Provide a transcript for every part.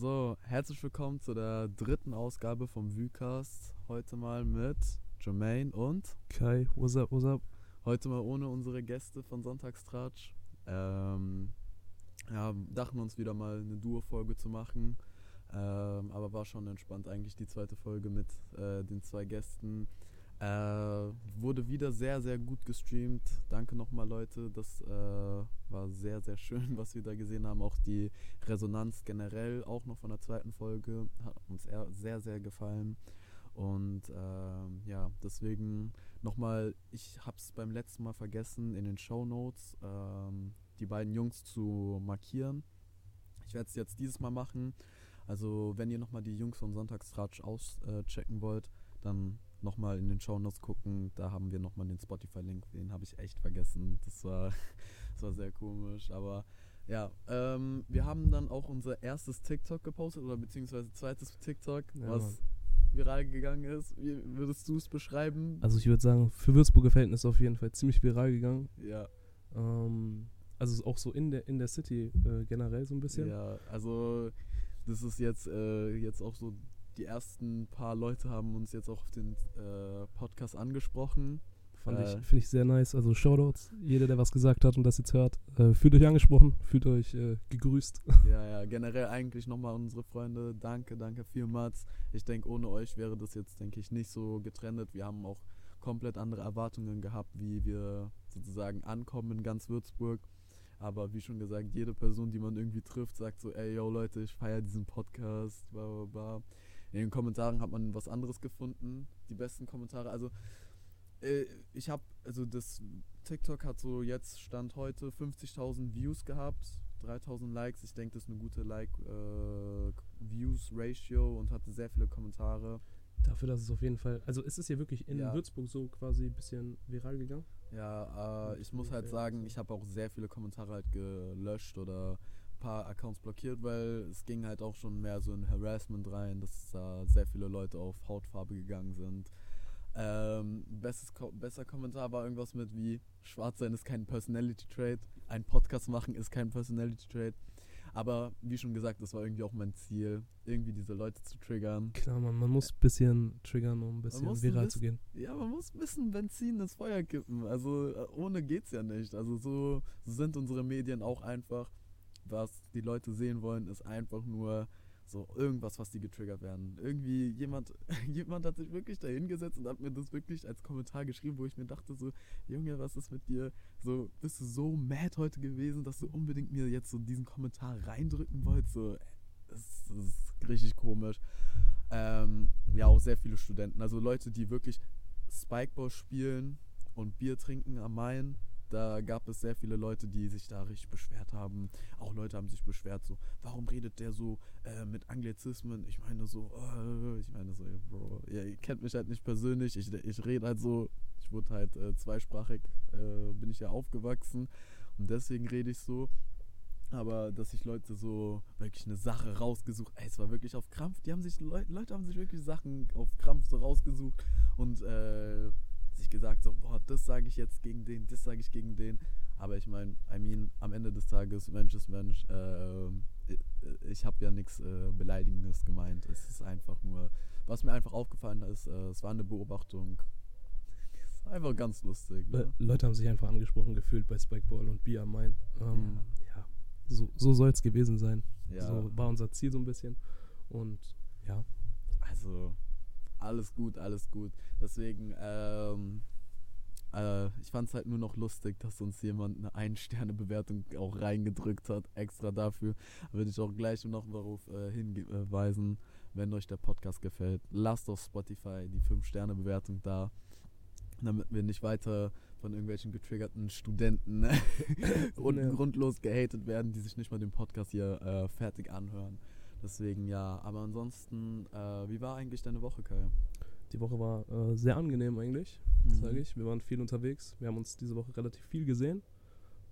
So, herzlich willkommen zu der dritten Ausgabe vom Vucast. Heute mal mit Jermaine und Kai, what's up, what's up? heute mal ohne unsere Gäste von Sonntagstratsch. Ähm, ja, dachten uns wieder mal eine Duo-Folge zu machen. Ähm, aber war schon entspannt eigentlich die zweite Folge mit äh, den zwei Gästen. Äh, wurde wieder sehr, sehr gut gestreamt. Danke nochmal, Leute. Das äh, war sehr, sehr schön, was wir da gesehen haben. Auch die Resonanz generell, auch noch von der zweiten Folge, hat uns sehr, sehr gefallen. Und ähm, ja, deswegen nochmal, ich habe es beim letzten Mal vergessen, in den Show Notes ähm, die beiden Jungs zu markieren. Ich werde es jetzt dieses Mal machen. Also, wenn ihr nochmal die Jungs von Sonntagstratsch auschecken wollt, dann nochmal in den Show Notes gucken. Da haben wir nochmal den Spotify-Link. Den habe ich echt vergessen. Das war, das war sehr komisch. Aber ja, ähm, wir haben dann auch unser erstes TikTok gepostet oder beziehungsweise zweites TikTok, Ja, was Mann. viral gegangen ist. Wie würdest du es beschreiben? Also ich würde sagen, für Würzburger Verhältnisse auf jeden Fall ziemlich viral gegangen. ja, Ähm, also auch so in der in der City äh, generell so ein bisschen. ja, also das ist jetzt, äh, jetzt auch so, die ersten paar Leute haben uns jetzt auch auf den äh, Podcast angesprochen. Fand Äh. ich, finde ich sehr nice. Also Shoutouts, jeder, der was gesagt hat und das jetzt hört, äh, fühlt euch angesprochen, fühlt euch äh, gegrüßt. Ja, ja, generell eigentlich nochmal unsere Freunde. Danke, danke vielmals. Ich denke, ohne euch wäre das jetzt, denke ich, nicht so getrennt. Wir haben auch komplett andere Erwartungen gehabt, wie wir sozusagen ankommen in ganz Würzburg. Aber wie schon gesagt, jede Person, die man irgendwie trifft, sagt so, ey, yo Leute, ich feiere diesen Podcast, bla bla bla. In den Kommentaren hat man was anderes gefunden. Die besten Kommentare, also äh, ich habe, also das TikTok hat so jetzt Stand heute 50.000 Views gehabt, 3.000 Likes. Ich denke, das ist eine gute Like-Views-Ratio und hatte sehr viele Kommentare. Dafür, dass es auf jeden Fall. Also ist es hier wirklich in Ja. Würzburg so quasi ein bisschen viral gegangen? Ja, äh, ich muss halt sagen, ist ich habe auch sehr viele Kommentare halt gelöscht oder paar Accounts blockiert, weil es ging halt auch schon mehr so in Harassment rein, dass da sehr viele Leute auf Hautfarbe gegangen sind. Ähm, bestes Ko besser Kommentar war irgendwas mit wie Schwarz sein ist kein Personality Trait, ein Podcast machen ist kein Personality Trait. Aber wie schon gesagt, das war irgendwie auch mein Ziel, irgendwie diese Leute zu triggern. Klar, man, man muss ein bisschen triggern, um ein bisschen muss ein viral zu gehen. Ja, man muss ein bisschen Benzin ins Feuer kippen. Also äh, ohne geht's ja nicht. Also so, so sind unsere Medien auch einfach. Was die Leute sehen wollen, ist einfach nur so irgendwas, was die getriggert werden. Irgendwie jemand, jemand hat sich wirklich da hingesetzt und hat mir das wirklich als Kommentar geschrieben, wo ich mir dachte so, Junge, was ist mit dir? So, bist du so mad heute gewesen, dass du unbedingt mir jetzt so diesen Kommentar reindrücken wolltest? So, das, ist richtig komisch. Ähm, ja, auch sehr viele Studenten. Also Leute, die wirklich Spikeball spielen und Bier trinken am Main. Da gab es sehr viele Leute, die sich da richtig beschwert haben. Auch Leute haben sich beschwert, so, warum redet der so äh, mit Anglizismen? Ich meine so, äh, ich meine so, ey, Bro, ja, ihr kennt mich halt nicht persönlich. Ich, ich rede halt so, ich wurde halt äh, zweisprachig, äh, bin ich ja aufgewachsen. Und deswegen rede ich so. Aber dass sich Leute so wirklich eine Sache rausgesucht, ey, es war wirklich auf Krampf. Die haben sich, Leu Leute haben sich wirklich Sachen auf Krampf so rausgesucht und äh, sich gesagt so, boah, das sage ich jetzt gegen den, das sage ich gegen den. Aber ich meine, I mean, am Ende des Tages, Mensch ist Mensch. Äh, ich habe ja nichts äh, Beleidigendes gemeint. Es ist einfach nur, was mir einfach aufgefallen ist, äh, es war eine Beobachtung. Einfach ganz lustig. Ne? Leute haben sich einfach angesprochen gefühlt bei Spikeball und Bier am Main. Ähm, ja. so, so soll es gewesen sein. Ja. So war unser Ziel so ein bisschen. Und ja, Also, alles gut, alles gut. Deswegen, ähm, äh, ich fand es halt nur noch lustig, dass uns jemand eine Ein-Sterne-Bewertung auch reingedrückt hat, extra dafür. Würde ich auch gleich noch darauf äh, hinweisen, wenn euch der Podcast gefällt. Lasst auf Spotify die 5-Sterne-Bewertung da, damit wir nicht weiter von irgendwelchen getriggerten Studenten und Ja. grundlos gehatet werden, die sich nicht mal den Podcast hier äh, fertig anhören. Deswegen ja, aber ansonsten, äh, wie war eigentlich deine Woche, Kai? die Woche war äh, sehr angenehm eigentlich, Mhm. sage ich. Wir waren viel unterwegs. Wir haben uns diese Woche relativ viel gesehen.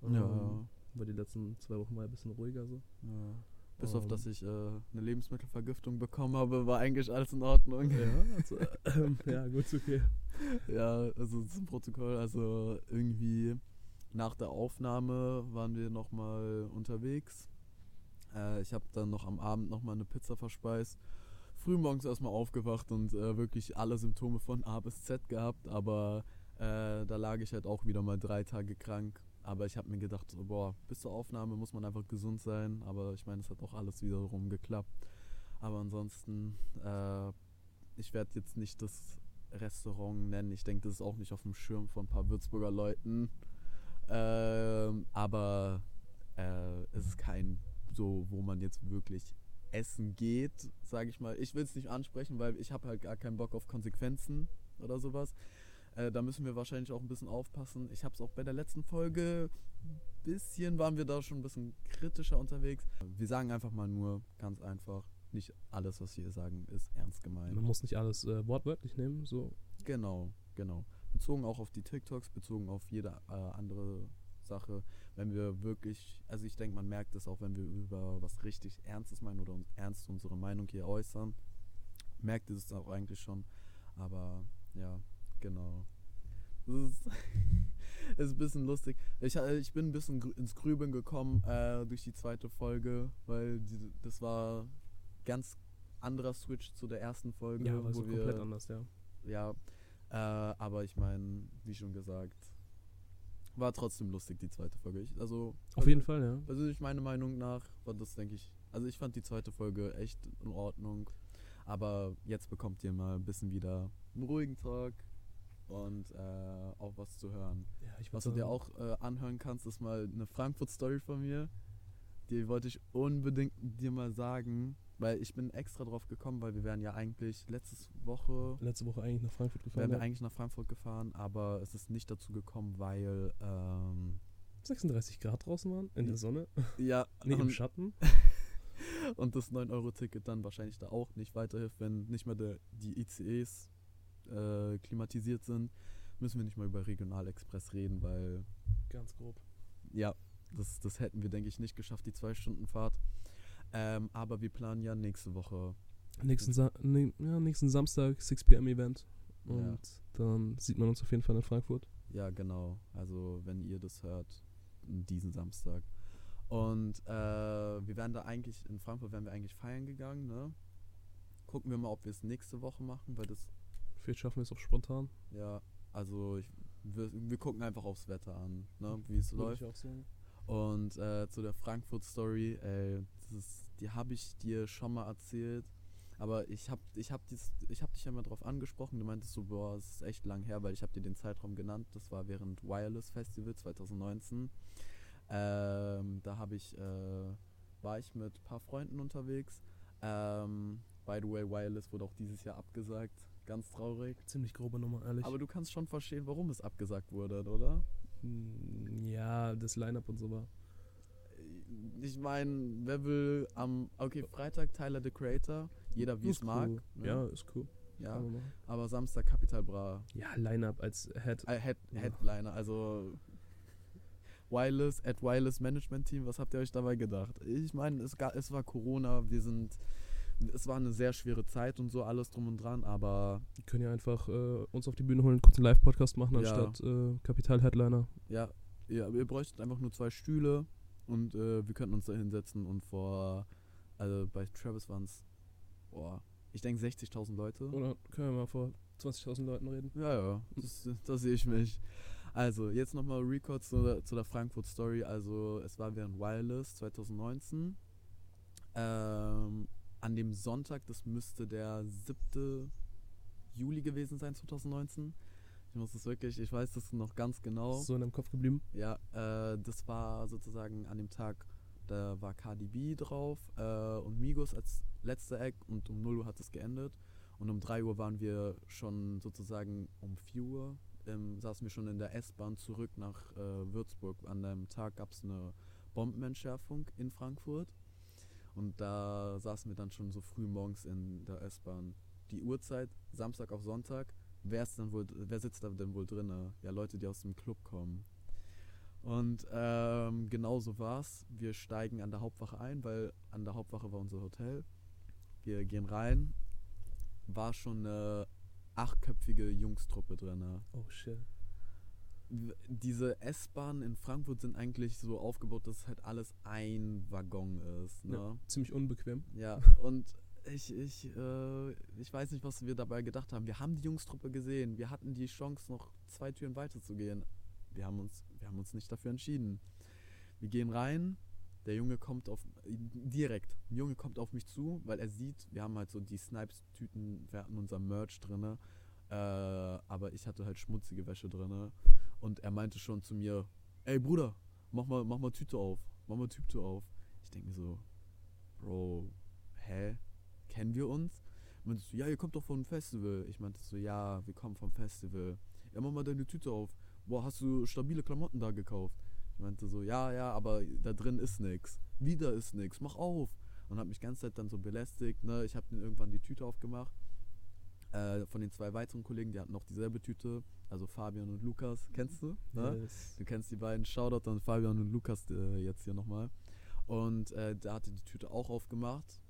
Ja. Ähm, Weil die letzten zwei Wochen war ein bisschen ruhiger so. ja. Bis auf, Ähm. dass ich äh, eine Lebensmittelvergiftung bekommen habe, war eigentlich alles in Ordnung. Ja, also, ähm, ja gut, okay. Ja, also zum Protokoll, also irgendwie nach der Aufnahme waren wir nochmal unterwegs. Äh, ich habe dann noch am Abend nochmal eine Pizza verspeist. Frühmorgens erstmal aufgewacht und äh, wirklich alle Symptome von A bis Z gehabt, aber äh, da lag ich halt auch wieder mal drei Tage krank. Aber ich habe mir gedacht, so, boah, bis zur Aufnahme muss man einfach gesund sein. Aber ich meine, es hat auch alles wiederum geklappt. Aber ansonsten, äh, ich werde jetzt nicht das Restaurant nennen. Ich denke, das ist auch nicht auf dem Schirm von ein paar Würzburger Leuten. Ähm, aber äh, es ist kein so, wo man jetzt wirklich essen geht, sage ich mal. Ich will es nicht ansprechen, weil ich habe halt gar keinen Bock auf Konsequenzen oder sowas. Äh, da müssen wir wahrscheinlich auch ein bisschen aufpassen. Ich habe es auch bei der letzten Folge, ein bisschen waren wir da schon ein bisschen kritischer unterwegs. Wir sagen einfach mal nur ganz einfach, nicht alles, was wir sagen, ist ernst gemeint. Man muss nicht alles äh, wortwörtlich nehmen, so. Genau, genau. Bezogen auch auf die TikToks, bezogen auf jede äh, andere Sache. Wenn wir wirklich, also ich denke, man merkt es auch, wenn wir über was richtig Ernstes meinen oder uns ernst unsere Meinung hier äußern, merkt es auch eigentlich schon. Aber ja, genau. Das ist, ist ein bisschen lustig. Ich, äh, ich bin ein bisschen ins Grübeln gekommen äh, durch die zweite Folge, weil die, das war ganz anderer Switch zu der ersten Folge, Ja, wo so wir komplett anders, ja. ja, äh, aber ich meine, wie schon gesagt, war trotzdem lustig die zweite Folge. Ich, also Auf jeden Fall, ja. Persönlich meiner Meinung nach war das, denke ich, also ich fand die zweite Folge echt in Ordnung. Aber jetzt bekommt ihr mal ein bisschen wieder einen ruhigen Tag und äh, auch was zu hören. ja ich Was du dir auch äh, anhören kannst, ist mal eine Frankfurt-Story von mir. Die wollte ich unbedingt dir mal sagen, weil ich bin extra drauf gekommen, weil wir wären ja eigentlich letzte Woche letzte Woche eigentlich nach Frankfurt gefahren. wären wir ja. eigentlich nach Frankfurt gefahren, aber es ist nicht dazu gekommen, weil ähm, 36 Grad draußen waren, in der Sonne, ja nee, im Schatten. und das 9-Euro-Ticket dann wahrscheinlich da auch nicht weiterhilft, wenn nicht mehr der, die ICEs äh, klimatisiert sind, müssen wir nicht mal über Regionalexpress reden, weil Ganz grob. ja, das, das hätten wir, denke ich, nicht geschafft, die zwei Stunden Fahrt. Ähm, aber wir planen ja nächste Woche. Nächsten, Sa ja, nächsten Samstag 6 pm Event. Ja. Und dann sieht man uns auf jeden Fall in Frankfurt. Ja, genau. Also wenn ihr das hört, diesen Samstag. Und äh, wir wären da eigentlich, in Frankfurt wären wir eigentlich feiern gegangen, ne? Gucken wir mal, ob wir es nächste Woche machen, weil das, Vielleicht schaffen wir es auch spontan. ja, also ich, wir, wir gucken einfach aufs Wetter an, ne? Wie es läuft. Und äh, zu der Frankfurt-Story, ey, das ist, die habe ich dir schon mal erzählt. Aber ich habe ich hab dies- ich hab dich ja mal drauf angesprochen. Du meintest so, boah, es ist echt lang her, weil ich habe dir den Zeitraum genannt. Das war während Wireless Festival 2019. Ähm, da habe ich, äh, war ich mit ein paar Freunden unterwegs. Ähm, by the way, Wireless wurde auch dieses Jahr abgesagt. Ganz traurig. Ziemlich grobe Nummer, ehrlich. Aber du kannst schon verstehen, warum es abgesagt wurde, oder? Mm, ja, das Line-Up und so war. Ich meine, wer will am. Okay, Freitag Tyler the Creator, jeder wie Ist es mag. cool. ne? Ja, ist cool. ja. Aber Samstag Capital Bra. Ja, Line-Up als Head. Äh, Head, Ja. Headliner, also. Wireless, at Wireless Management Team, was habt ihr euch dabei gedacht? Ich meine, es, es war Corona, wir sind. Es war eine sehr schwere Zeit und so, alles drum und dran, aber Wir können ja einfach äh, uns auf die Bühne holen, kurz einen Live-Podcast machen, Ja. anstatt äh, Kapital-Headliner. ja, ihr, ihr bräuchtet einfach nur zwei Stühle und äh, wir könnten uns da hinsetzen und vor. Also bei Travis waren es. Boah, ich denke 60.000 Leute. Oder können wir mal vor 20.000 Leuten reden? Ja, ja, das, das sehe ich mich. Also, jetzt nochmal Record zu, der- zu der Frankfurt Story. Also, es war während Wireless 2019. Ähm, an dem Sonntag, das müsste der 7. Juli gewesen sein, 2019. Ich muss das wirklich, ich weiß das noch ganz genau. So in deinem Kopf geblieben. Ja, äh, das war sozusagen an dem Tag, da war Cardi B drauf äh, und Migos als letzter Act und um 0 Uhr hat es geendet. Und um 3 Uhr waren wir schon sozusagen um 4 Uhr, ähm, saßen wir schon in der S-Bahn zurück nach äh, Würzburg. An dem Tag gab es eine Bombenentschärfung in Frankfurt. Und da saßen wir dann schon so früh morgens in der S-Bahn. Die Uhrzeit, Samstag auf Sonntag, wer ist dann wohl, wer sitzt da denn wohl drin? Ja, Leute, die aus dem Club kommen. Und ähm, genau so war's. Wir steigen an der Hauptwache ein, weil an der Hauptwache war unser Hotel. Wir gehen rein. War schon eine achtköpfige Jungstruppe drin. Oh shit. diese S-Bahnen in Frankfurt sind eigentlich so aufgebaut, dass halt alles ein Waggon ist. Ne? Ja. Ziemlich unbequem. Ja, und ich, ich, äh, ich weiß nicht, was wir dabei gedacht haben. Wir haben die Jungstruppe gesehen. Wir hatten die Chance, noch zwei Türen weiter zu gehen. Wir haben uns, wir haben uns nicht dafür entschieden. Wir gehen rein. Der Junge kommt auf direkt. Ein Junge kommt auf mich zu, weil er sieht, wir haben halt so die Snipes-Tüten, wir hatten unser Merch drinne, äh, aber ich hatte halt schmutzige Wäsche drinne. Und er meinte schon zu mir, ey Bruder, mach mal, mach mal Tüte auf, mach mal Tüte auf. Ich denke mir so, Bro, hä? Kennen wir uns? Meinte so, ja, ihr kommt doch vom Festival. Ich meinte so, ja, wir kommen vom Festival. Ja, mach mal deine Tüte auf. Boah, hast du stabile Klamotten da gekauft? Ich meinte so, ja, ja, aber da drin ist nix. Wieder ist nix, mach auf. Und hat mich ganze Zeit dann so belästigt, ne? Ich habe dann irgendwann die Tüte aufgemacht. Äh, von den zwei weiteren Kollegen, die hatten noch dieselbe Tüte. Also Fabian und Lukas, kennst du? Ne? Yes. Du kennst die beiden. Shoutout an Fabian und Lukas äh, jetzt hier nochmal. Und äh, der hatte die Tüte auch aufgemacht.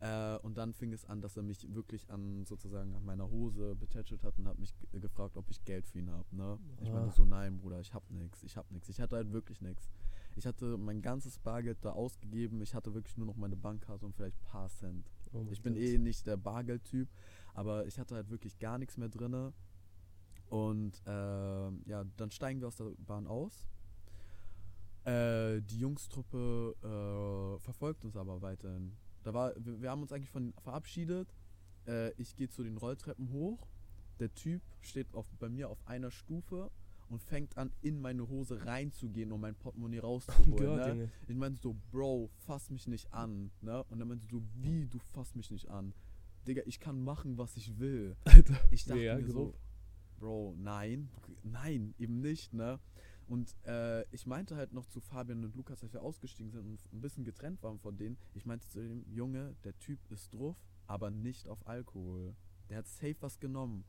Äh, und dann fing es an, dass er mich wirklich an sozusagen an meiner Hose betätschelt hat und hat mich gefragt, ob ich Geld für ihn habe. Ne? Ich meinte Ah. so, nein, Bruder, ich hab nix, ich hab nix. Ich hatte halt wirklich nix. Ich hatte mein ganzes Bargeld da ausgegeben. Ich hatte wirklich nur noch meine Bankkarte und vielleicht ein paar Cent. Oh Ich bin Gott. eh nicht der Bargeldtyp, aber ich hatte halt wirklich gar nichts mehr drinne. Und ähm, ja, dann steigen wir aus der Bahn aus. Äh, die Jungstruppe äh, verfolgt uns aber weiterhin. Da war, wir, wir haben uns eigentlich von verabschiedet. Äh, ich gehe zu den Rolltreppen hoch. Der Typ steht auf, bei mir auf einer Stufe und fängt an, in meine Hose reinzugehen, um mein Portemonnaie Oh rauszuholen. Gott, ne? Ich meinte so, Bro, fass mich nicht an. Ne? Und dann meinte so, wie, du fass mich nicht an? Digga, ich kann machen, was ich will. Alter. Ich dachte Ja, mir so, grob. Bro, nein, nein, eben nicht, ne? Und äh, ich meinte halt noch zu Fabian und Lukas, als wir ausgestiegen sind und ein bisschen getrennt waren von denen, ich meinte zu dem Junge, der Typ ist drauf, aber nicht auf Alkohol. Der hat safe was genommen.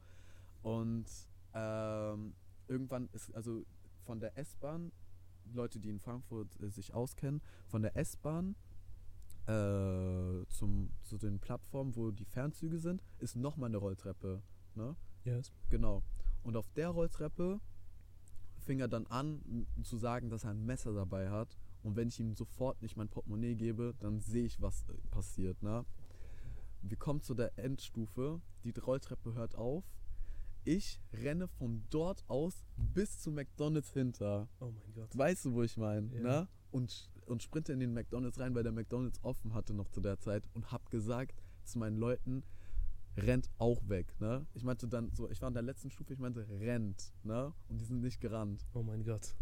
Und ähm, irgendwann ist, also von der S-Bahn, Leute, die in Frankfurt äh, sich auskennen, von der S-Bahn äh, zum, zu den Plattformen, wo die Fernzüge sind, ist nochmal eine Rolltreppe. Ne? Yes. Genau. Und auf der Rolltreppe fing er dann an zu sagen, dass er ein Messer dabei hat. Und wenn ich ihm sofort nicht mein Portemonnaie gebe, dann sehe ich, was äh, passiert. Ne? Wir kommen zu der Endstufe. Die Rolltreppe hört auf. Ich renne von dort aus bis zu McDonalds hinter. Oh mein Gott. Weißt du, wo ich meine? Ja. Ne? Und, und sprinte in den McDonalds rein, weil der McDonalds offen hatte noch zu der Zeit. Und hab gesagt zu meinen Leuten, rennt auch weg. Ne? Ich meinte dann so, ich war in der letzten Stufe, ich meinte, rennt. Ne? Und die sind nicht gerannt. Oh mein Gott.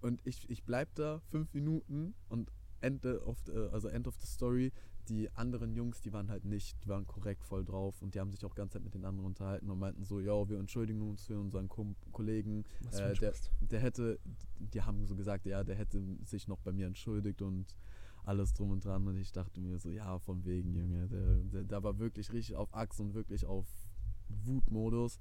Und ich, ich bleib da fünf Minuten und end of, the- also end of the story, die anderen Jungs, die waren halt nicht, die waren korrekt voll drauf und die haben sich auch ganz Zeit mit den anderen unterhalten und meinten so, ja, wir entschuldigen uns für unseren Kom Kollegen, Äh, der- der hätte, die haben so gesagt, ja, der hätte sich noch bei mir entschuldigt und alles drum und dran. Und ich dachte mir so, ja, von wegen, Junge. Der, der, der war wirklich richtig auf Achs und wirklich auf Wutmodus.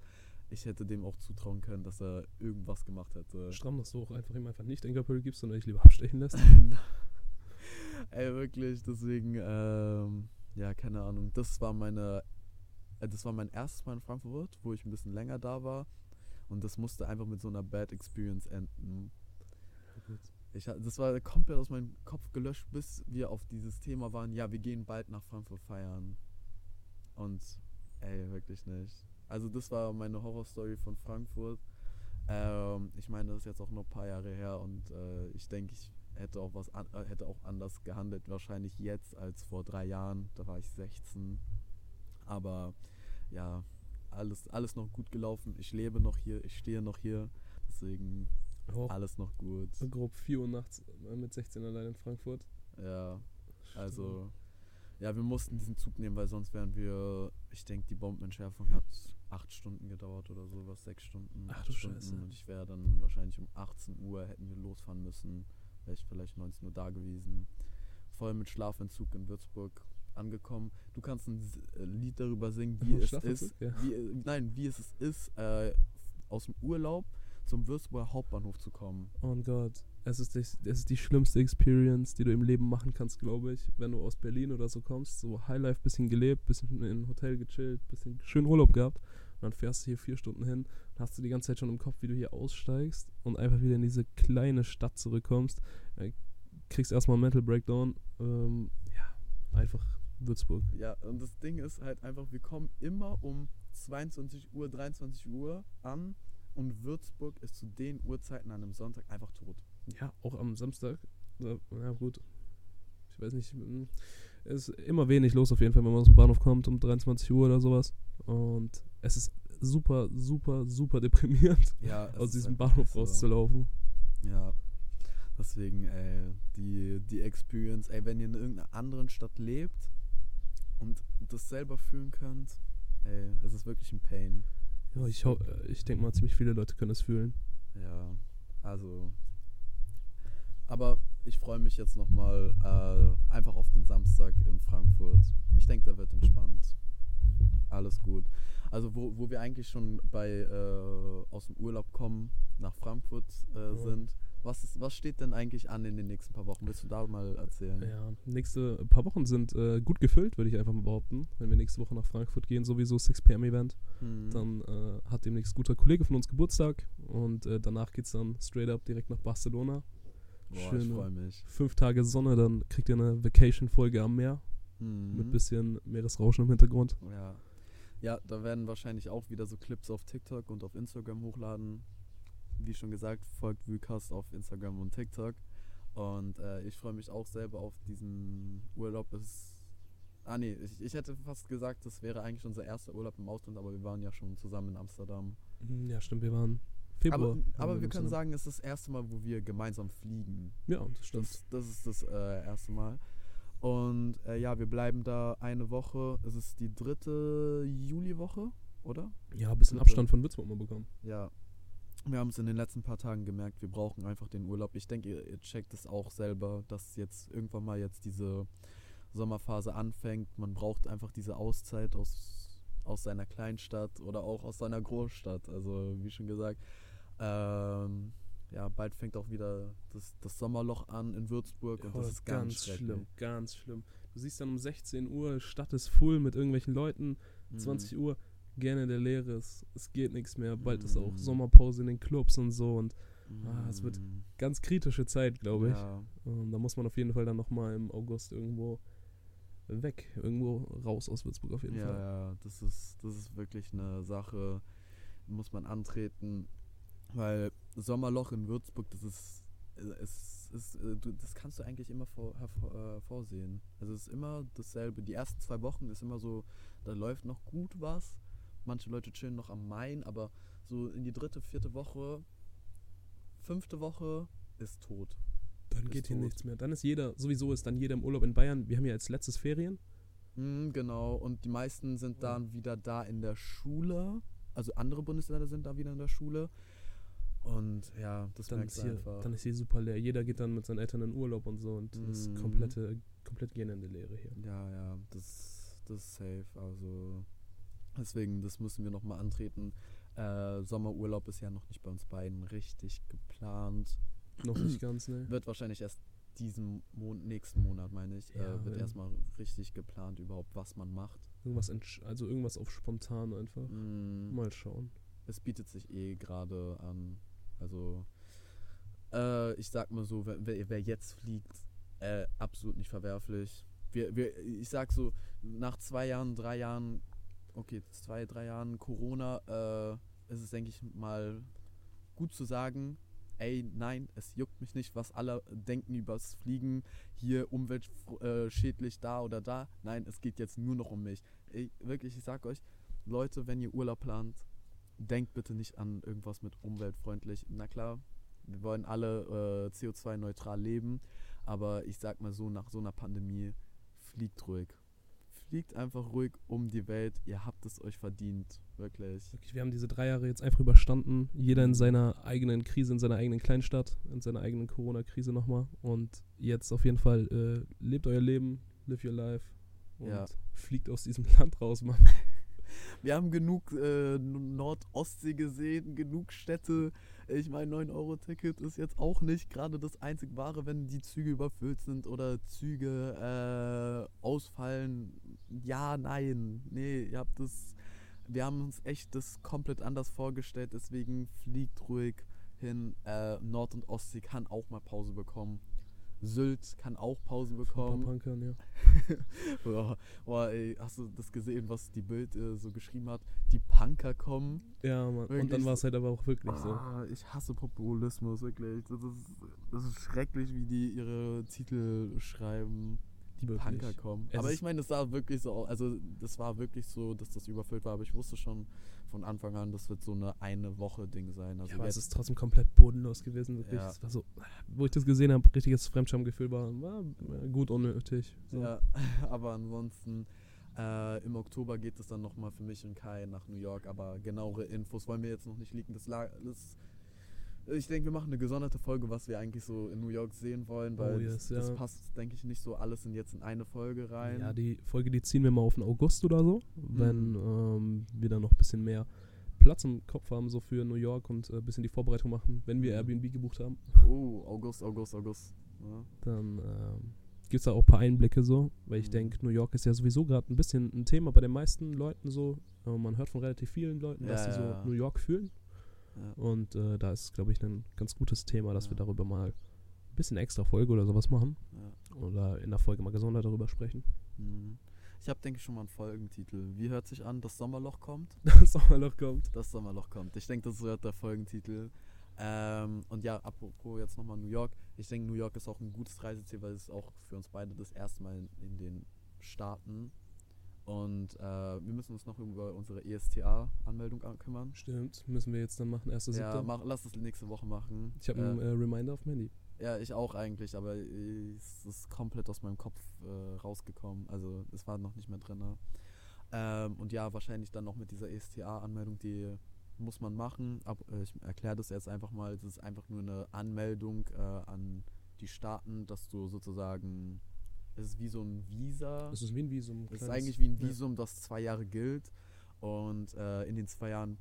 Ich hätte dem auch zutrauen können, dass er irgendwas gemacht hätte. Stramm das so auch einfach ihm einfach nicht den Körper gibst, sondern dich lieber abstechen lässt. Ey, wirklich, deswegen, ähm, ja, keine Ahnung. Das war meine, äh, das war mein erstes Mal in Frankfurt, wo ich ein bisschen länger da war. Und das musste einfach mit so einer Bad Experience enden. Ich, das war komplett aus meinem Kopf gelöscht, bis wir auf dieses Thema waren, ja, wir gehen bald nach Frankfurt feiern. Und ey, wirklich nicht. Also das war meine Horrorstory von Frankfurt. Ähm, ich meine, das ist jetzt auch noch ein paar Jahre her und äh, ich denke, ich hätte auch was an, äh, hätte auch anders gehandelt, wahrscheinlich jetzt als vor drei Jahren. Da war ich 16. Aber ja, alles, alles noch gut gelaufen. Ich lebe noch hier, ich stehe noch hier. Deswegen Auch alles noch gut. grob 4 Uhr nachts äh, mit 16 allein in Frankfurt. Ja, also, ja, wir mussten diesen Zug nehmen, weil sonst wären wir, ich denke, die Bombenentschärfung hat acht Stunden gedauert oder sowas, sechs Stunden, Ach du Stunden. Scheiße. Und ich wäre dann wahrscheinlich um 18 Uhr hätten wir losfahren müssen, wäre ich vielleicht 19 Uhr da gewesen. Voll mit Schlafentzug in Würzburg angekommen. Du kannst ein äh, Lied darüber singen, wie es ist, Ja. wie, äh, nein, wie es ist, äh, aus dem Urlaub zum Würzburger Hauptbahnhof zu kommen. Oh mein Gott. Es ist, die, es ist die schlimmste Experience, die du im Leben machen kannst, glaube ich. Wenn du aus Berlin oder so kommst, so Highlife, bisschen gelebt, bisschen in ein Hotel gechillt, bisschen schön Urlaub gehabt. Und dann fährst du hier vier Stunden hin und hast du die ganze Zeit schon im Kopf, wie du hier aussteigst und einfach wieder in diese kleine Stadt zurückkommst. Äh, kriegst erstmal einen Mental Breakdown. Ähm, ja, einfach Würzburg. Ja, und das Ding ist halt einfach, wir kommen immer um 22 Uhr, 23 Uhr an und Würzburg ist zu den Uhrzeiten an einem Sonntag einfach tot. Ja, auch am Samstag. Ja, ja, gut. Ich weiß nicht. mm, Es ist immer wenig los auf jeden Fall, wenn man aus dem Bahnhof kommt um 23 Uhr oder sowas. Und es ist super, super, super deprimierend, Ja, aus diesem Bahnhof so. rauszulaufen. Ja. Deswegen, ey, die, die Experience, ey, wenn ihr in irgendeiner anderen Stadt lebt und das selber fühlen könnt, ey, es ist wirklich ein Pain. Ja, ich, äh, ich denke mal, ziemlich viele Leute können es fühlen. Ja, also. Aber ich freue mich jetzt nochmal äh, einfach auf den Samstag in Frankfurt. Ich denke, der wird entspannt. Alles gut. Also, wo, wo wir eigentlich schon bei äh, aus dem Urlaub kommen, nach Frankfurt äh, Ja. sind. Was, ist, was steht denn eigentlich an in den nächsten paar Wochen? Willst du da mal erzählen? Ja, nächste paar Wochen sind äh, gut gefüllt, würde ich einfach mal behaupten. Wenn wir nächste Woche nach Frankfurt gehen, sowieso 6pm-Event. Mhm. Dann äh, hat demnächst ein guter Kollege von uns Geburtstag und äh, danach geht's dann straight up direkt nach Barcelona. Boah, ich schöne- freue mich. Fünf Tage Sonne, dann kriegt ihr eine Vacation-Folge am Meer Mhm. mit bisschen Meeresrauschen im Hintergrund. Ja. Ja, da werden wahrscheinlich auch wieder so Clips auf TikTok und auf Instagram hochladen. Wie schon gesagt, folgt Vucast auf Instagram und TikTok. Und äh, ich freue mich auch selber auf diesen Urlaub. Es ah nee, ich, ich hätte fast gesagt, das wäre eigentlich unser erster Urlaub im Ausland, aber wir waren ja schon zusammen in Amsterdam. Mhm, Ja, stimmt, wir waren Februar. aber aber wir können sagen, es ist das erste Mal, wo wir gemeinsam fliegen. Ja, das stimmt. Das, das ist das äh, erste Mal. Und äh, ja, wir bleiben da eine Woche. Es ist die dritte Juliwoche, oder? ja, ein bisschen dritte- Abstand von Würzburg mal bekommen. Ja. Wir haben es in den letzten paar Tagen gemerkt, wir brauchen einfach den Urlaub. Ich denke, ihr, ihr checkt es auch selber, dass jetzt irgendwann mal jetzt diese Sommerphase anfängt. Man braucht einfach diese Auszeit aus, aus seiner Kleinstadt oder auch aus seiner Großstadt. Also wie schon gesagt, ähm, ja, bald fängt auch wieder das, das Sommerloch an in Würzburg und Oh, das ist ganz, ganz schlimm, ganz schlimm. Du siehst dann um 16 Uhr, Stadt ist full mit irgendwelchen Leuten. Mhm. 20 Uhr, gerne der Leere, es, es geht nichts mehr. Bald ist auch Mhm. Sommerpause in den Clubs und so und Ah, es wird Mhm. ganz kritische Zeit, glaube ich. Ja, Ähm, da muss man auf jeden Fall dann nochmal im August irgendwo weg, irgendwo raus aus Würzburg auf jeden ja, Fall. ja, das ist, das ist wirklich eine Sache, muss man antreten, weil Sommerloch in Würzburg, das ist, äh, es ist, äh, das kannst du eigentlich immer vor, hervor, äh, vorsehen. Also es ist immer dasselbe. Die ersten zwei Wochen ist immer so, da läuft noch gut was. Manche Leute chillen noch am Main, aber so in die dritte, vierte Woche, fünfte Woche ist tot. Dann Ist geht hier tot. nichts mehr. Dann ist jeder, sowieso ist dann jeder im Urlaub in Bayern. Wir haben ja als letztes Ferien. Mhm, genau, und die meisten sind dann wieder da in der Schule. Also andere Bundesländer sind da wieder in der Schule. Und ja, das Dann merkst ist, hier, einfach. dann ist hier super leer. Jeder geht dann mit seinen Eltern in Urlaub und so und das ist Mhm. komplette, komplett gähnende Leere hier. ja, ja, das, das ist safe. Also deswegen, das müssen wir nochmal antreten. Äh, Sommerurlaub ist ja noch nicht bei uns beiden richtig geplant. Noch nicht ganz, ne? Wird wahrscheinlich erst diesen Mon nächsten Monat, meine ich, Ja, äh, wird ja. erstmal richtig geplant überhaupt, was man macht. Irgendwas, also irgendwas auf spontan einfach. Mhm. Mal schauen. es bietet sich eh gerade an. Also, äh, ich sag mal so, wer, wer, jetzt fliegt, äh, absolut nicht verwerflich. Wir, wir, ich sag so, nach zwei Jahren, drei Jahren, okay, zwei, drei Jahren Corona, äh, ist es, denke ich, mal gut zu sagen, ey, nein, es juckt mich nicht, was alle denken übers Fliegen, hier umweltschädlich da oder da. Nein, es geht jetzt nur noch um mich. Ich, wirklich, ich sag euch, Leute, wenn ihr Urlaub plant, denkt bitte nicht an irgendwas mit umweltfreundlich. Na klar, wir wollen alle äh, CO2-neutral leben, aber ich sag mal so, nach so einer Pandemie, fliegt ruhig. Fliegt einfach ruhig um die Welt. Ihr habt es euch verdient. Wirklich. Wirklich, wir haben diese drei Jahre jetzt einfach überstanden. Jeder in seiner eigenen Krise, in seiner eigenen Kleinstadt, in seiner eigenen Corona-Krise nochmal. Und jetzt auf jeden Fall äh, lebt euer Leben, live your life und Ja. fliegt aus diesem Land raus, Mann. Wir haben genug äh, Nordostsee gesehen, genug Städte. Ich meine, 9-Euro-Ticket ist jetzt auch nicht gerade das einzig Wahre, wenn die Züge überfüllt sind oder Züge äh, ausfallen. Ja, nein. Nee, ihr habt das wir haben uns echt das komplett anders vorgestellt, deswegen fliegt ruhig hin. Äh, Nord- und Ostsee kann auch mal Pause bekommen. Sylt kann auch Pause bekommen. Punkern, ja. boah, boah, ey, hast du das gesehen, was die Bild äh, so geschrieben hat? Die Punker kommen. Ja, Mann. Und Wirklich dann war es so- halt aber auch wirklich so. Ah, ich hasse Populismus, wirklich. Das ist, das ist schrecklich, wie die ihre Titel schreiben. Die Wirklich. Punker kommen. Es aber ich meine, das sah wirklich so. Also, das war wirklich so, dass das überfüllt war. Aber ich wusste schon von Anfang an, das wird so eine eine Woche Ding sein. Also Ja, aber es ist trotzdem komplett bodenlos gewesen, wirklich. Ja. War so, wo ich das gesehen habe, richtiges Fremdschamgefühl war, war äh, gut unnötig. So. Ja, aber ansonsten äh, im Oktober geht es dann nochmal für mich und Kai nach New York, aber genauere Infos wollen wir jetzt noch nicht liegen. Das, das ich denke, wir machen eine gesonderte Folge, was wir eigentlich so in New York sehen wollen, weil Oh, yes, das, das ja. passt, denke ich, nicht so alles in jetzt in eine Folge rein. Ja, die Folge, die ziehen wir mal auf den August oder so, wenn Mhm. ähm, wir dann noch ein bisschen mehr Platz im Kopf haben, so für New York und ein bisschen die Vorbereitung machen, wenn wir Mhm. Airbnb gebucht haben. Oh, August, August, August. Ja. Dann ähm, gibt es da auch ein paar Einblicke so, weil ich Mhm. denke, New York ist ja sowieso gerade ein bisschen ein Thema bei den meisten Leuten so. Äh, man hört von relativ vielen Leuten, dass Ja, sie so. New York fühlen. Ja. Und äh, da ist, glaube ich, ein ganz gutes Thema, dass wir Ja. darüber mal ein bisschen extra Folge oder sowas machen. Ja. Oder in der Folge mal gesondert darüber sprechen. Mhm. Ich habe, denke ich, schon mal einen Folgentitel. Wie hört sich an, das Sommerloch kommt? Das Sommerloch kommt. Das Sommerloch kommt. Ich denke, das wird der Folgentitel. Ähm, und ja, apropos jetzt nochmal New York. Ich denke, New York ist auch ein gutes Reiseziel, weil es ist auch für uns beide das erste Mal in, in den Staaten. Und äh, wir müssen uns noch über unsere ESTA-Anmeldung kümmern. Stimmt, müssen wir jetzt dann machen, 1.7. Ja, mach, lass es nächste Woche machen. ich habe einen äh, äh, Reminder auf dem Handy. ja, ich auch eigentlich, aber äh, es ist komplett aus meinem Kopf äh, rausgekommen. Also es war noch nicht mehr drin. Ähm, und ja, wahrscheinlich dann noch mit dieser ESTA-Anmeldung, die muss man machen. Aber äh, ich erkläre das jetzt einfach mal. Es ist einfach nur eine Anmeldung äh, an die Staaten, dass du sozusagen, es ist wie so ein Visa. Das ist wie ein Visum. Es ist eigentlich wie ein ja. Visum, das zwei Jahre gilt. Und äh, in den zwei Jahren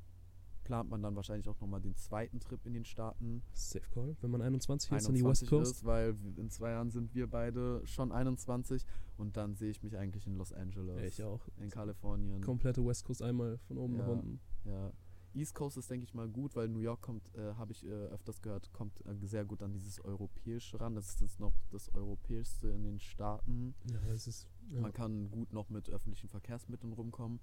plant man dann wahrscheinlich auch nochmal den zweiten Trip in den Staaten. Safe Call. Wenn man 21 ist, an die West 21 Coast. ist, weil in zwei Jahren sind wir beide schon 21 und dann sehe ich mich eigentlich in Los Angeles, Ich auch. in Kalifornien. Komplette West Coast einmal von oben nach Ja. unten. Ja. East Coast ist, denke ich mal, gut, weil New York kommt, äh, habe ich äh, öfters gehört, kommt äh, sehr gut an dieses Europäische ran. Das ist jetzt noch das Europäischste in den Staaten. Ja, es ist. Ja. Man kann gut noch mit öffentlichen Verkehrsmitteln rumkommen.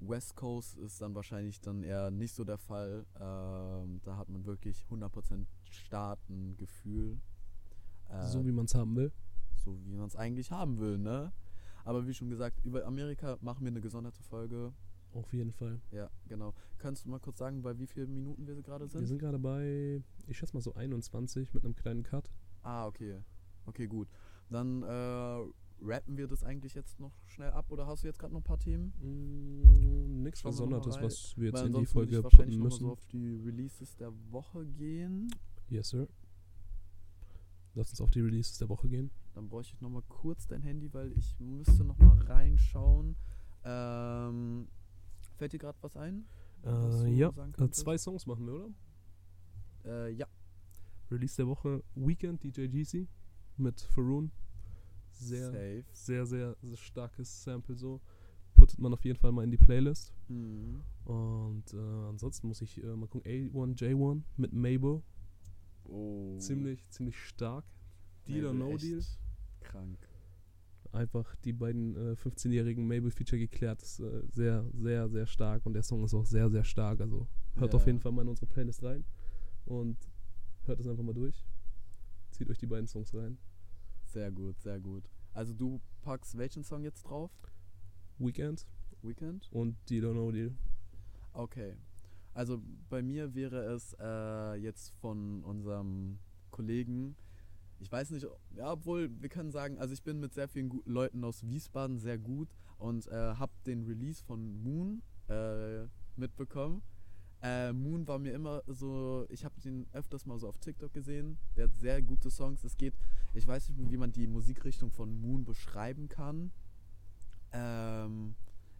West Coast ist dann wahrscheinlich dann eher nicht so der Fall. Ähm, da hat man wirklich 100% Staatengefühl. Äh, so wie man es haben will. so wie man es eigentlich haben will, ne? Aber wie schon gesagt, über Amerika machen wir eine gesonderte Folge. Auf jeden Fall. Ja, genau. Kannst du mal kurz sagen, bei wie vielen Minuten wir gerade sind? Wir sind gerade bei, ich schätze mal so 21 mit einem kleinen Cut. ah, okay. Okay, gut. Dann äh, rappen wir das eigentlich jetzt noch schnell ab oder hast du jetzt gerade noch ein paar Themen? Mm, mal Besonderes, was wir jetzt Weil in die Folge wahrscheinlich müssen. so auf die Releases der Woche gehen. yes, sir. Lass uns auf die Releases der Woche gehen. Dann bräuchte ich nochmal kurz dein Handy, weil ich müsste nochmal reinschauen. Ähm, fällt dir gerade was ein? was Äh, du ja, äh, zwei Songs machen wir, oder? Äh, ja. Release der Woche Weekend DJ Jeezy mit Faroon. Sehr, Safe. sehr, sehr, sehr starkes Sample so. Puttet man auf jeden Fall mal in die Playlist. Mhm. Und äh, ansonsten muss ich äh, mal gucken. A1J1 mit Mabel. Oh. Ziemlich, ziemlich stark. Deal or Mabel No echt Deal. Krank. Einfach die beiden äh, 15-jährigen Mabel-Feature geklärt. Ist äh, sehr, sehr, sehr stark. Und der Song ist auch sehr, sehr stark. Also hört Ja. auf jeden Fall mal in unsere Playlist rein. Und hört es einfach mal durch. Zieht euch die beiden Songs rein. Sehr gut, sehr gut. Also du packst welchen Song jetzt drauf? Weekend Weekend? und Deal or No Deal. Okay. Also bei mir wäre es äh, jetzt von unserem Kollegen, ich weiß nicht, ja, obwohl wir können sagen, also ich bin mit sehr vielen Leuten aus Wiesbaden sehr gut und äh, habe den Release von Moon äh, mitbekommen. Äh, Moon war mir immer so, ich habe den öfters mal so auf TikTok gesehen. Der hat sehr gute Songs. Es geht, ich weiß nicht, wie man die Musikrichtung von Moon beschreiben kann. Ähm,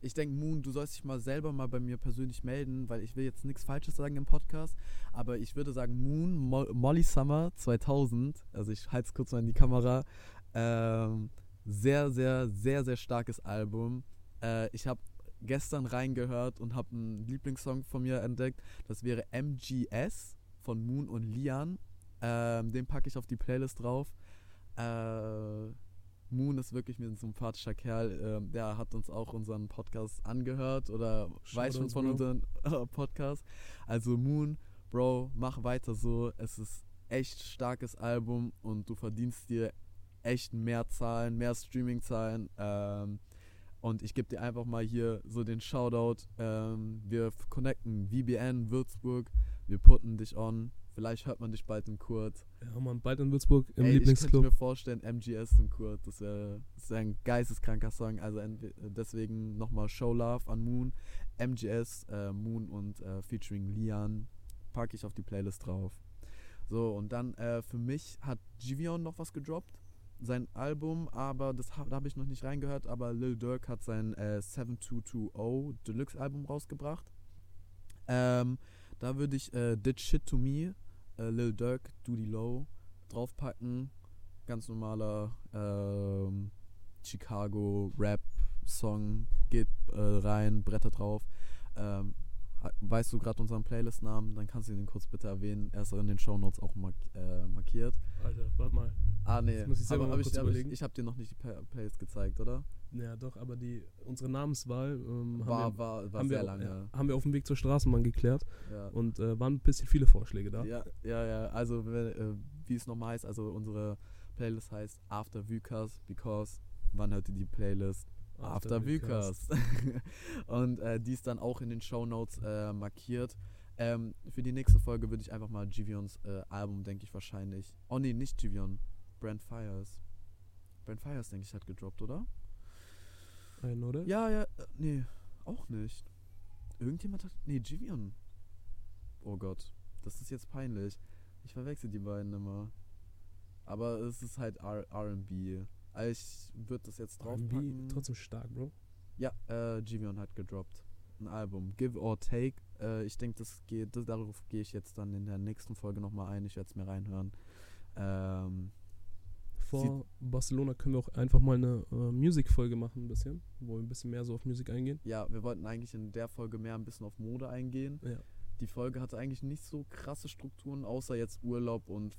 ich denke, Moon, du sollst dich mal selber mal bei mir persönlich melden, weil ich will jetzt nichts Falsches sagen im Podcast. Aber ich würde sagen, Moon, Mo Molly Summer 2000, also ich halte es kurz mal in die Kamera, ähm, sehr, sehr, sehr, sehr starkes Album. Äh, ich habe gestern reingehört und habe einen Lieblingssong von mir entdeckt. Das wäre MGS von Moon und Lian. Ähm, den packe ich auf die Playlist drauf. Äh, Moon ist wirklich ein sympathischer Kerl. Ähm, der hat uns auch unseren Podcast angehört oder weiß schon von unserem äh, Podcast. Also Moon, Bro, mach weiter so. Es ist echt starkes Album und du verdienst dir echt mehr Zahlen, mehr Streaming-Zahlen. Ähm, und ich gebe dir einfach mal hier so den Shoutout. Ähm, wir connecten VBN Würzburg. Wir putten dich on. Vielleicht hört man dich bald in Kurt. Ja, man, bald in Würzburg im Ey, ich könnte Lieblingsclub. mir vorstellen, MGS im Kurt. Das wäre wär ein geisteskranker Song. Also entwe- deswegen nochmal Show Love an Moon. MGS, äh, Moon und äh, featuring Lian packe ich auf die Playlist drauf. So, und dann äh, für mich hat Giveon noch was gedroppt. Sein Album, aber das hab, da habe ich noch nicht reingehört, aber Lil Durk hat sein äh, 7220 Deluxe Album rausgebracht. Ähm, da würde ich äh, Did Shit to Me, äh, Lil Durk, Doody Low draufpacken. Ganz normaler ähm, Chicago Rap Song, geht äh, rein, Bretter drauf. Ähm, weißt du gerade unseren Playlist-Namen, dann kannst du ihn kurz bitte erwähnen. Er ist in den Shownotes auch mark äh, markiert. Alter, warte mal. Ah, nee. Das muss ich selber hab kurz ich, ich, ich habe dir noch nicht die Play Playlist gezeigt, oder? Ja, doch, aber die, unsere Namenswahl ähm, War, haben, wir, war, war haben, sehr wir, lange. ja, haben wir auf dem Weg zur Straßenbahn geklärt Ja. und äh, waren ein bisschen viele Vorschläge da. Ja, ja, ja. Also, äh, wie es nochmal heißt, also unsere Playlist heißt After Vukas, because wann hört ihr die Playlist? After Vukas. Und äh, die ist dann auch in den Show Notes äh, markiert. Ähm, für die nächste Folge würde ich einfach mal Givions äh, Album, denke ich wahrscheinlich. Oh nee, nicht Givion. Brand Fires. Brand Fires, denke ich, hat gedroppt, oder? Ein, oder? Ja, ja, äh, nee, auch nicht. Irgendjemand hat. Nee, Givion. Oh Gott, das ist jetzt peinlich. Ich verwechsel die beiden immer. Aber es ist halt R- RB. Also ich würde das jetzt draufpacken. R&B, trotzdem stark, Bro. Ja, äh, Givion hat gedroppt. Ein Album. Give or Take. Äh, ich denke, das geht, das, darauf gehe ich jetzt dann in der nächsten Folge nochmal ein. Ich werde es mir reinhören. Ähm, Vor Barcelona können wir auch einfach mal eine äh, Music-Folge machen, ein bisschen, wo wir ein bisschen mehr so auf Musik eingehen. ja, wir wollten eigentlich in der Folge mehr ein bisschen auf Mode eingehen. Ja. Die Folge hatte eigentlich nicht so krasse Strukturen, außer jetzt Urlaub und.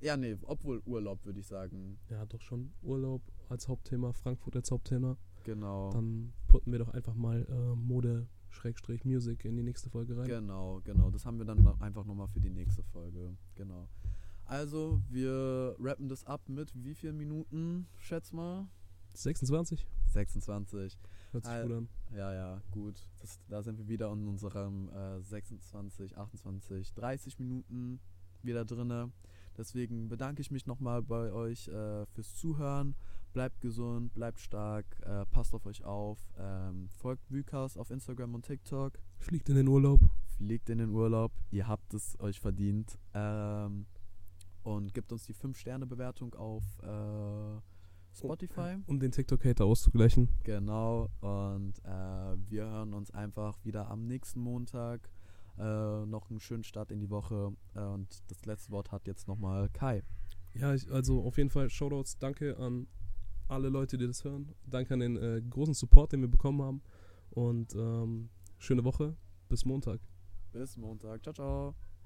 Ja, nee, obwohl Urlaub, würde ich sagen. Ja, doch schon. Urlaub als Hauptthema, Frankfurt als Hauptthema. Genau. Dann putten wir doch einfach mal äh, Mode Schrägstrich Music in die nächste Folge rein. Genau, genau. Das haben wir dann noch- einfach nochmal für die nächste Folge. Genau. Also, wir rappen das ab mit wie vielen Minuten, schätz mal? 26? 26. Hört sich gut an. Ja, ja, gut. Das, da sind wir wieder in unserem äh, 26, 28, 30 Minuten wieder drinne. Deswegen bedanke ich mich nochmal bei euch äh, fürs Zuhören. Bleibt gesund, bleibt stark, äh, passt auf euch auf. Ähm, folgt Vukas auf Instagram und TikTok. Fliegt in den Urlaub. Fliegt in den Urlaub. Ihr habt es euch verdient. Ähm, und gebt uns die 5-Sterne-Bewertung auf äh, Spotify. Um den TikTok-Hater auszugleichen. Genau, und äh, wir hören uns einfach wieder am nächsten Montag. Äh, noch einen schönen Start in die Woche. Äh, und das letzte Wort hat jetzt nochmal Kai. Ja, ich, also auf jeden Fall Shoutouts. Danke an alle Leute, die das hören. Danke an den äh, großen Support, den wir bekommen haben. Und ähm, schöne Woche. Bis Montag. Bis Montag. Ciao, ciao.